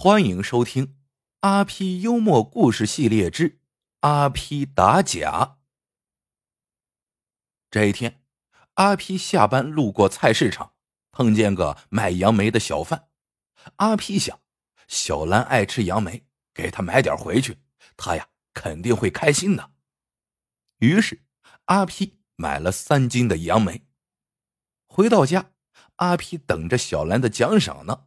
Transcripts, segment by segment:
欢迎收听《阿批幽默故事系列之阿批打假》。这一天，阿批下班路过菜市场，碰见个卖杨梅的小贩。阿批想，小兰爱吃杨梅，给她买点回去，她呀肯定会开心的。于是，阿批买了三斤的杨梅。回到家，阿批等着小兰的奖赏呢。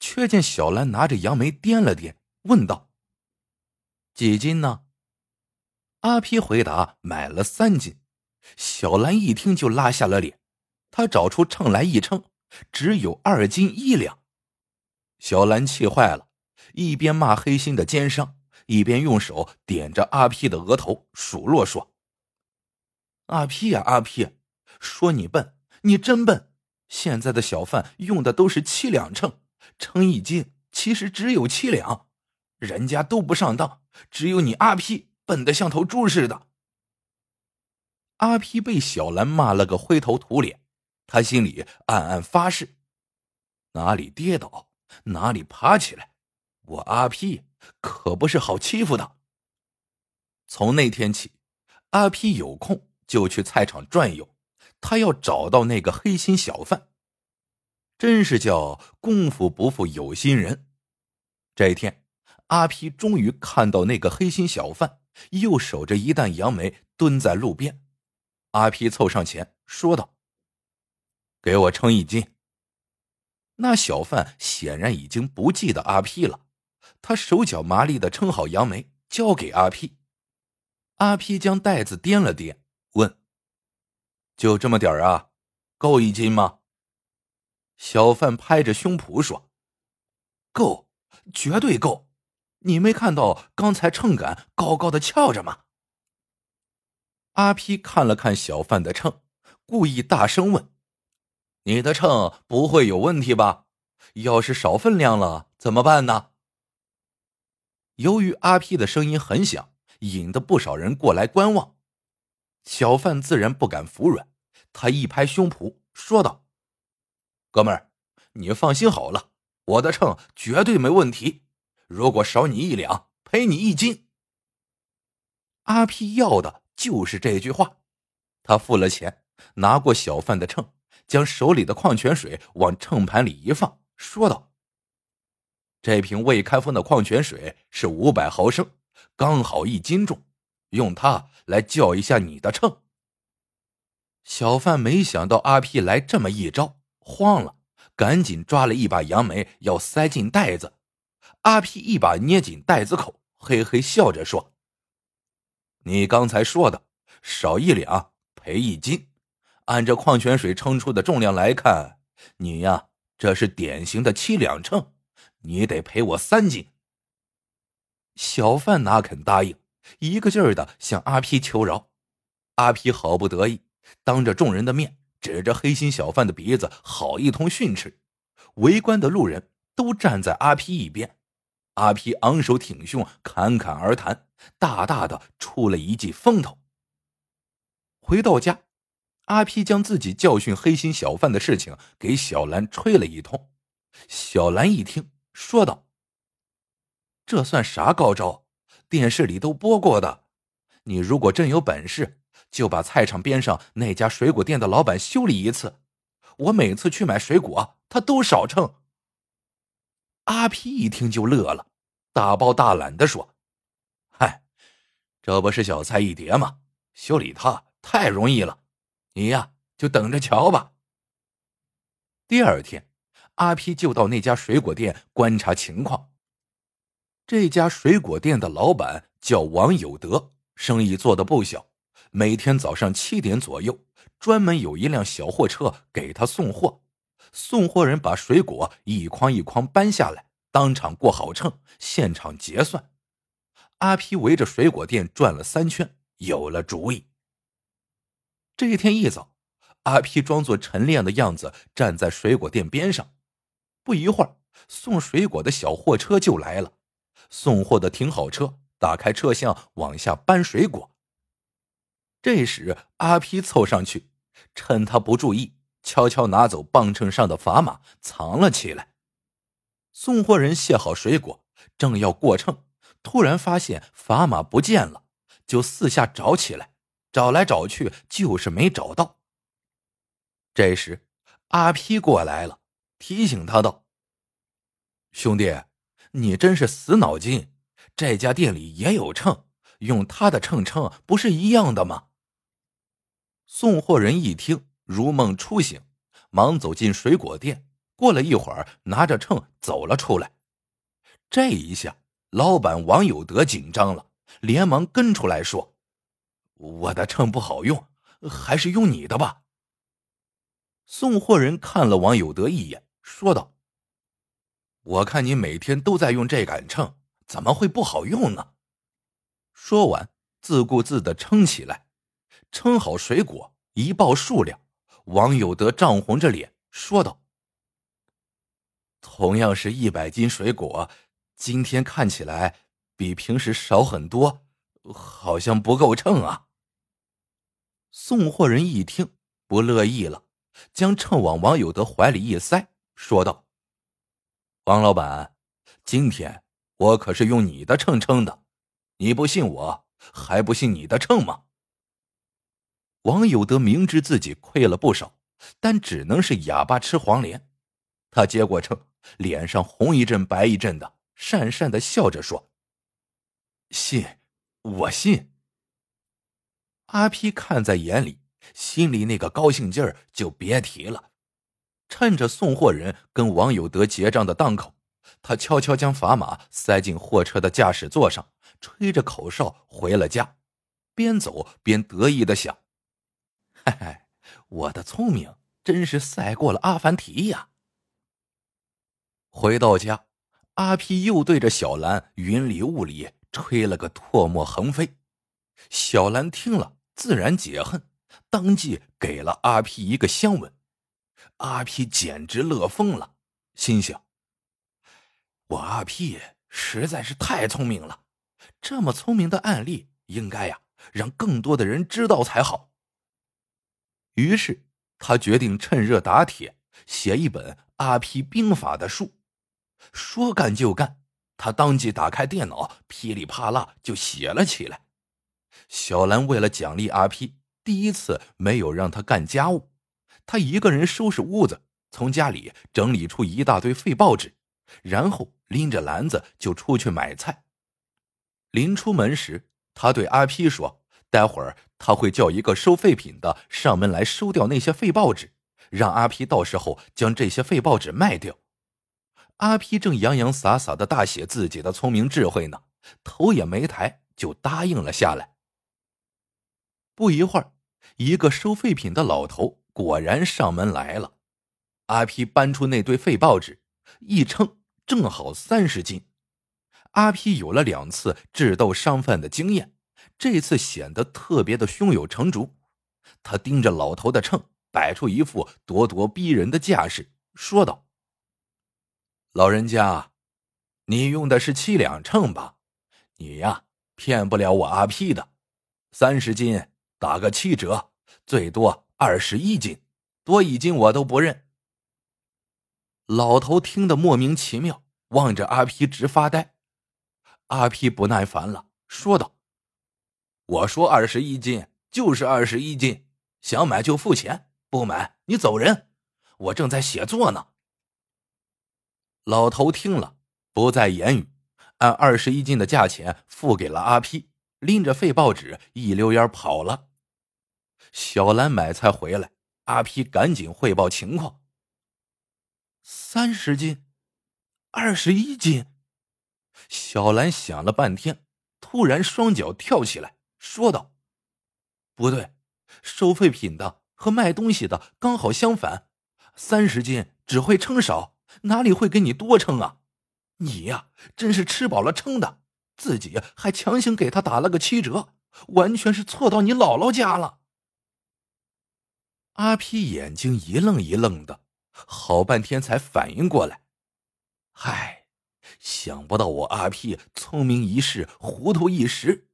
却见小兰拿着杨梅掂了掂，问道：“几斤呢？”阿皮回答：“买了三斤。”小兰一听就拉下了脸，她找出秤来一称，只有二斤一两。小兰气坏了，一边骂黑心的奸商，一边用手点着阿皮的额头数落说：“阿皮呀，阿皮，说你笨，你真笨！现在的小贩用的都是七两秤。”称一斤，其实只有七两，人家都不上当，只有你阿 P 笨得像头猪似的。阿 P 被小兰骂了个灰头土脸，他心里暗暗发誓：哪里跌倒，哪里爬起来，我阿 P 可不是好欺负的。从那天起，阿 P 有空就去菜场转悠，他要找到那个黑心小贩。真是叫功夫不负有心人。这一天，阿皮终于看到那个黑心小贩，又守着一担杨梅蹲在路边。阿皮凑上前说道：“给我称一斤。”那小贩显然已经不记得阿皮了，他手脚麻利的称好杨梅，交给阿皮。阿皮将袋子掂了掂，问：“就这么点儿啊？够一斤吗？”小贩拍着胸脯说：“够，绝对够！你没看到刚才秤杆高高的翘着吗？”阿皮看了看小贩的秤，故意大声问：“你的秤不会有问题吧？要是少分量了怎么办呢？”由于阿皮的声音很响，引得不少人过来观望。小贩自然不敢服软，他一拍胸脯说道。哥们儿，你放心好了，我的秤绝对没问题。如果少你一两，赔你一斤。阿屁要的就是这句话。他付了钱，拿过小贩的秤，将手里的矿泉水往秤盘里一放，说道：“这瓶未开封的矿泉水是五百毫升，刚好一斤重，用它来叫一下你的秤。”小贩没想到阿屁来这么一招。慌了，赶紧抓了一把杨梅要塞进袋子。阿皮一把捏紧袋子口，嘿嘿笑着说：“你刚才说的少一两赔一斤，按照矿泉水称出的重量来看，你呀这是典型的七两秤，你得赔我三斤。”小贩哪肯答应，一个劲儿的向阿皮求饶。阿皮好不得意，当着众人的面。指着黑心小贩的鼻子，好一通训斥。围观的路人都站在阿皮一边。阿皮昂首挺胸，侃侃而谈，大大的出了一记风头。回到家，阿皮将自己教训黑心小贩的事情给小兰吹了一通。小兰一听，说道：“这算啥高招？电视里都播过的。你如果真有本事。”就把菜场边上那家水果店的老板修理一次，我每次去买水果，他都少称。阿皮一听就乐了，大包大揽的说：“嗨，这不是小菜一碟吗？修理他太容易了，你呀就等着瞧吧。”第二天，阿皮就到那家水果店观察情况。这家水果店的老板叫王有德，生意做的不小。每天早上七点左右，专门有一辆小货车给他送货。送货人把水果一筐一筐搬下来，当场过好秤，现场结算。阿皮围着水果店转了三圈，有了主意。这一天一早，阿皮装作晨练的样子站在水果店边上。不一会儿，送水果的小货车就来了。送货的停好车，打开车厢往下搬水果。这时，阿皮凑上去，趁他不注意，悄悄拿走磅秤上的砝码，藏了起来。送货人卸好水果，正要过秤，突然发现砝码不见了，就四下找起来，找来找去就是没找到。这时，阿皮过来了，提醒他道：“兄弟，你真是死脑筋！这家店里也有秤，用他的秤称不是一样的吗？”送货人一听，如梦初醒，忙走进水果店。过了一会儿，拿着秤走了出来。这一下，老板王有德紧张了，连忙跟出来说：“我的秤不好用，还是用你的吧。”送货人看了王有德一眼，说道：“我看你每天都在用这杆秤，怎么会不好用呢？”说完，自顾自的称起来。称好水果，一报数量，王有德涨红着脸说道：“同样是一百斤水果，今天看起来比平时少很多，好像不够称啊。”送货人一听不乐意了，将秤往王有德怀里一塞，说道：“王老板，今天我可是用你的秤称的，你不信我，还不信你的秤吗？”王有德明知自己亏了不少，但只能是哑巴吃黄连。他接过秤，脸上红一阵白一阵的，讪讪的笑着说：“信，我信。”阿皮看在眼里，心里那个高兴劲儿就别提了。趁着送货人跟王有德结账的当口，他悄悄将砝码塞进货车的驾驶座上，吹着口哨回了家，边走边得意的想。嘿嘿，我的聪明真是赛过了阿凡提呀！回到家，阿皮又对着小兰云里雾里吹了个唾沫横飞。小兰听了自然解恨，当即给了阿皮一个香吻。阿皮简直乐疯了，心想：我阿皮实在是太聪明了，这么聪明的案例应该呀让更多的人知道才好。于是，他决定趁热打铁，写一本阿 P 兵法的书。说干就干，他当即打开电脑，噼里啪啦就写了起来。小兰为了奖励阿 P，，第一次没有让他干家务，他一个人收拾屋子，从家里整理出一大堆废报纸，然后拎着篮子就出去买菜。临出门时，他对阿 P 说。待会儿他会叫一个收废品的上门来收掉那些废报纸，让阿皮到时候将这些废报纸卖掉。阿皮正洋洋洒洒的大写自己的聪明智慧呢，头也没抬就答应了下来。不一会儿，一个收废品的老头果然上门来了。阿皮搬出那堆废报纸，一称正好三十斤。阿皮有了两次智斗商贩的经验。这次显得特别的胸有成竹，他盯着老头的秤，摆出一副咄咄逼人的架势，说道：“老人家，你用的是七两秤吧？你呀，骗不了我阿皮的。三十斤打个七折，最多二十一斤，多一斤我都不认。”老头听得莫名其妙，望着阿皮直发呆。阿皮不耐烦了，说道。我说二十一斤就是二十一斤，想买就付钱，不买你走人。我正在写作呢。老头听了不再言语，按二十一斤的价钱付给了阿皮，拎着废报纸一溜烟跑了。小兰买菜回来，阿皮赶紧汇报情况。三十斤，二十一斤。小兰想了半天，突然双脚跳起来。说道：“不对，收废品的和卖东西的刚好相反。三十斤只会称少，哪里会给你多称啊？你呀，真是吃饱了撑的，自己还强行给他打了个七折，完全是错到你姥姥家了。”阿皮眼睛一愣一愣的，好半天才反应过来。嗨，想不到我阿皮聪明一世，糊涂一时。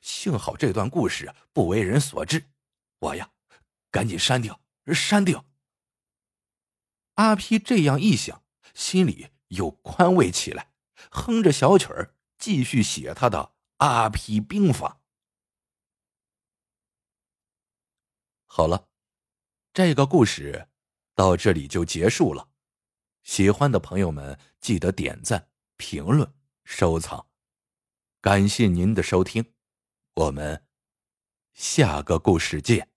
幸好这段故事不为人所知，我呀，赶紧删掉，删掉。阿皮这样一想，心里又宽慰起来，哼着小曲儿，继续写他的阿批兵法。好了，这个故事到这里就结束了。喜欢的朋友们记得点赞、评论、收藏，感谢您的收听，我们下个故事见。